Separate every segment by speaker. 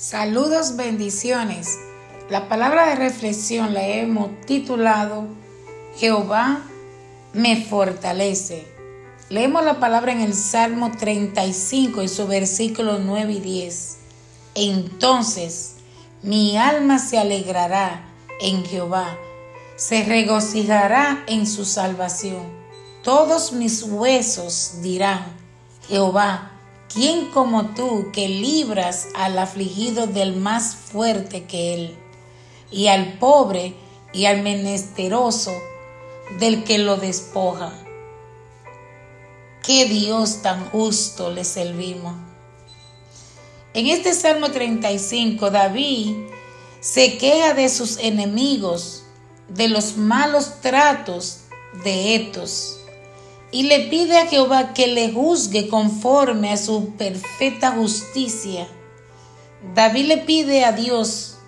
Speaker 1: Saludos, bendiciones. La palabra de reflexión la hemos titulado Jehová me fortalece. Leemos la palabra en el Salmo 35 y su versículo 9 y 10. Entonces mi alma se alegrará en Jehová, se regocijará en su salvación. Todos mis huesos dirán, Jehová, ¿Quién como tú que libras al afligido del más fuerte que él, y al pobre y al menesteroso del que lo despoja? Qué Dios tan justo le servimos. En este Salmo 35, David se queja de sus enemigos, de los malos tratos de estos y le pide a Jehová que le juzgue conforme a su perfecta justicia. David le pide a Dios,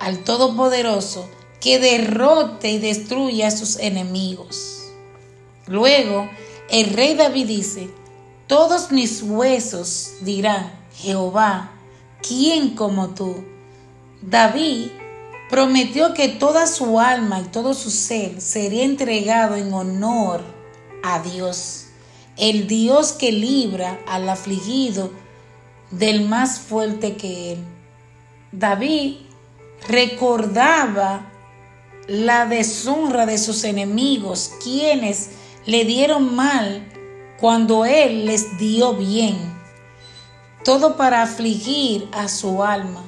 Speaker 1: al Todopoderoso, que derrote y destruya a sus enemigos. Luego, el rey David dice, todos mis huesos dirán, Jehová, ¿quién como tú? David prometió que toda su alma y todo su ser sería entregado en honor a Dios, el Dios que libra al afligido del más fuerte que él. David recordaba la deshonra de sus enemigos, quienes le dieron mal cuando él les dio bien, todo para afligir a su alma.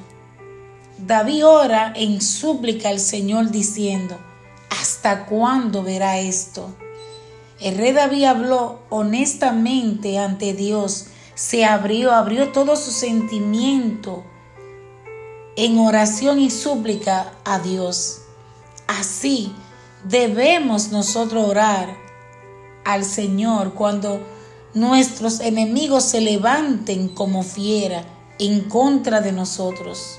Speaker 1: David ora en súplica al Señor diciendo, ¿hasta cuándo verá esto? El rey David habló honestamente ante Dios, se abrió, abrió todo su sentimiento en oración y súplica a Dios. Así debemos nosotros orar al Señor cuando nuestros enemigos se levanten como fiera en contra de nosotros.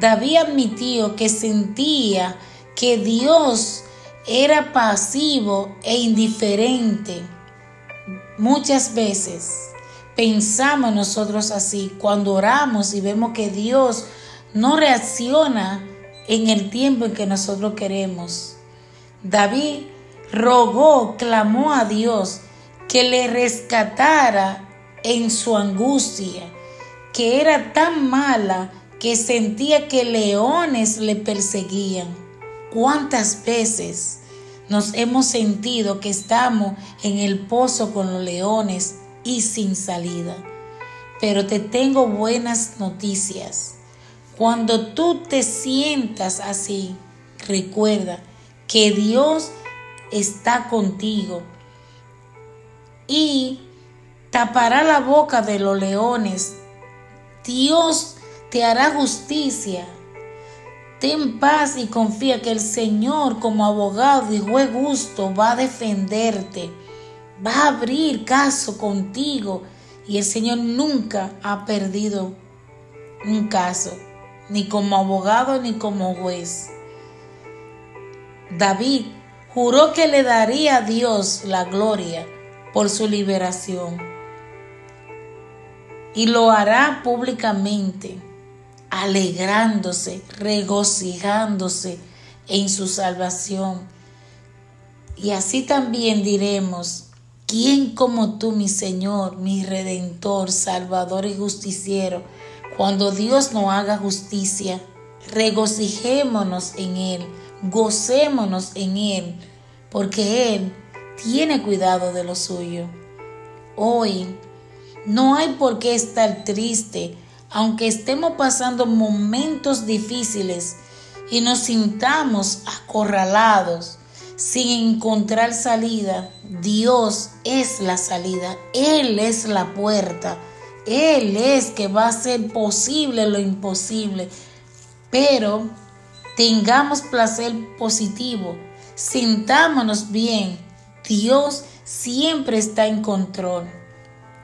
Speaker 1: David admitió que sentía que Dios era pasivo e indiferente. Muchas veces pensamos nosotros así cuando oramos y vemos que Dios no reacciona en el tiempo en que nosotros queremos. David rogó, clamó a Dios que le rescatara en su angustia, que era tan mala que sentía que leones le perseguían. ¿Cuántas veces nos hemos sentido que estamos en el pozo con los leones y sin salida? Pero te tengo buenas noticias. Cuando tú te sientas así, recuerda que Dios está contigo y tapará la boca de los leones. Dios te hará justicia Ten paz y confía que el Señor como abogado y juez justo va a defenderte, va a abrir caso contigo y el Señor nunca ha perdido un caso, ni como abogado ni como juez. David juró que le daría a Dios la gloria por su liberación y lo hará públicamente alegrándose, regocijándose en su salvación. Y así también diremos, ¿quién como tú, mi Señor, mi Redentor, Salvador y Justiciero? Cuando Dios nos haga justicia, regocijémonos en Él, gocémonos en Él, porque Él tiene cuidado de lo suyo. Hoy no hay por qué estar triste, aunque estemos pasando momentos difíciles y nos sintamos acorralados sin encontrar salida, Dios es la salida, Él es la puerta, Él es que va a hacer posible lo imposible, pero tengamos placer positivo, sintámonos bien, Dios siempre está en control.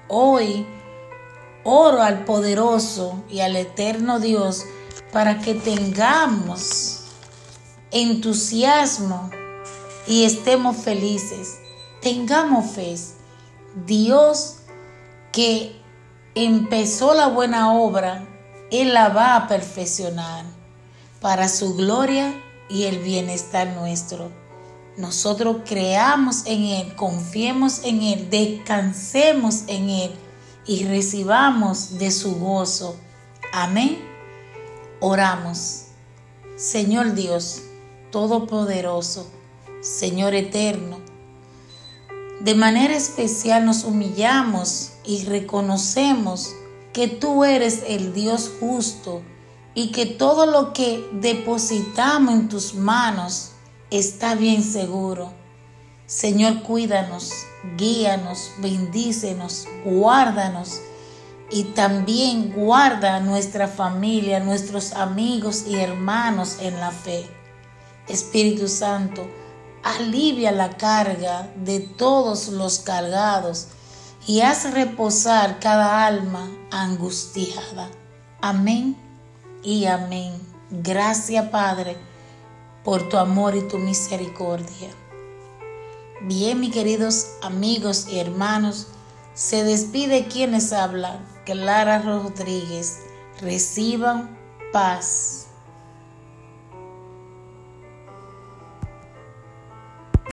Speaker 1: Hoy Oro al poderoso y al eterno Dios para que tengamos entusiasmo y estemos felices. Tengamos fe. Dios que empezó la buena obra Él la va a perfeccionar para su gloria y el bienestar nuestro. Nosotros creamos en Él, confiemos en Él, descansemos en Él y recibamos de su gozo. Amén. Oramos. Señor Dios, Todopoderoso, Señor Eterno, de manera especial nos humillamos y reconocemos que tú eres el Dios justo y que todo lo que depositamos en tus manos está bien seguro. Señor, cuídanos, guíanos, bendícenos, guárdanos y también guarda a nuestra familia, nuestros amigos y hermanos en la fe. Espíritu Santo, alivia la carga de todos los cargados y haz reposar cada alma angustiada. Amén y amén. Gracias Padre por tu amor y tu misericordia. Bien, mis queridos amigos y hermanos, se despide quienes hablan, Clara Rodríguez. Reciban paz.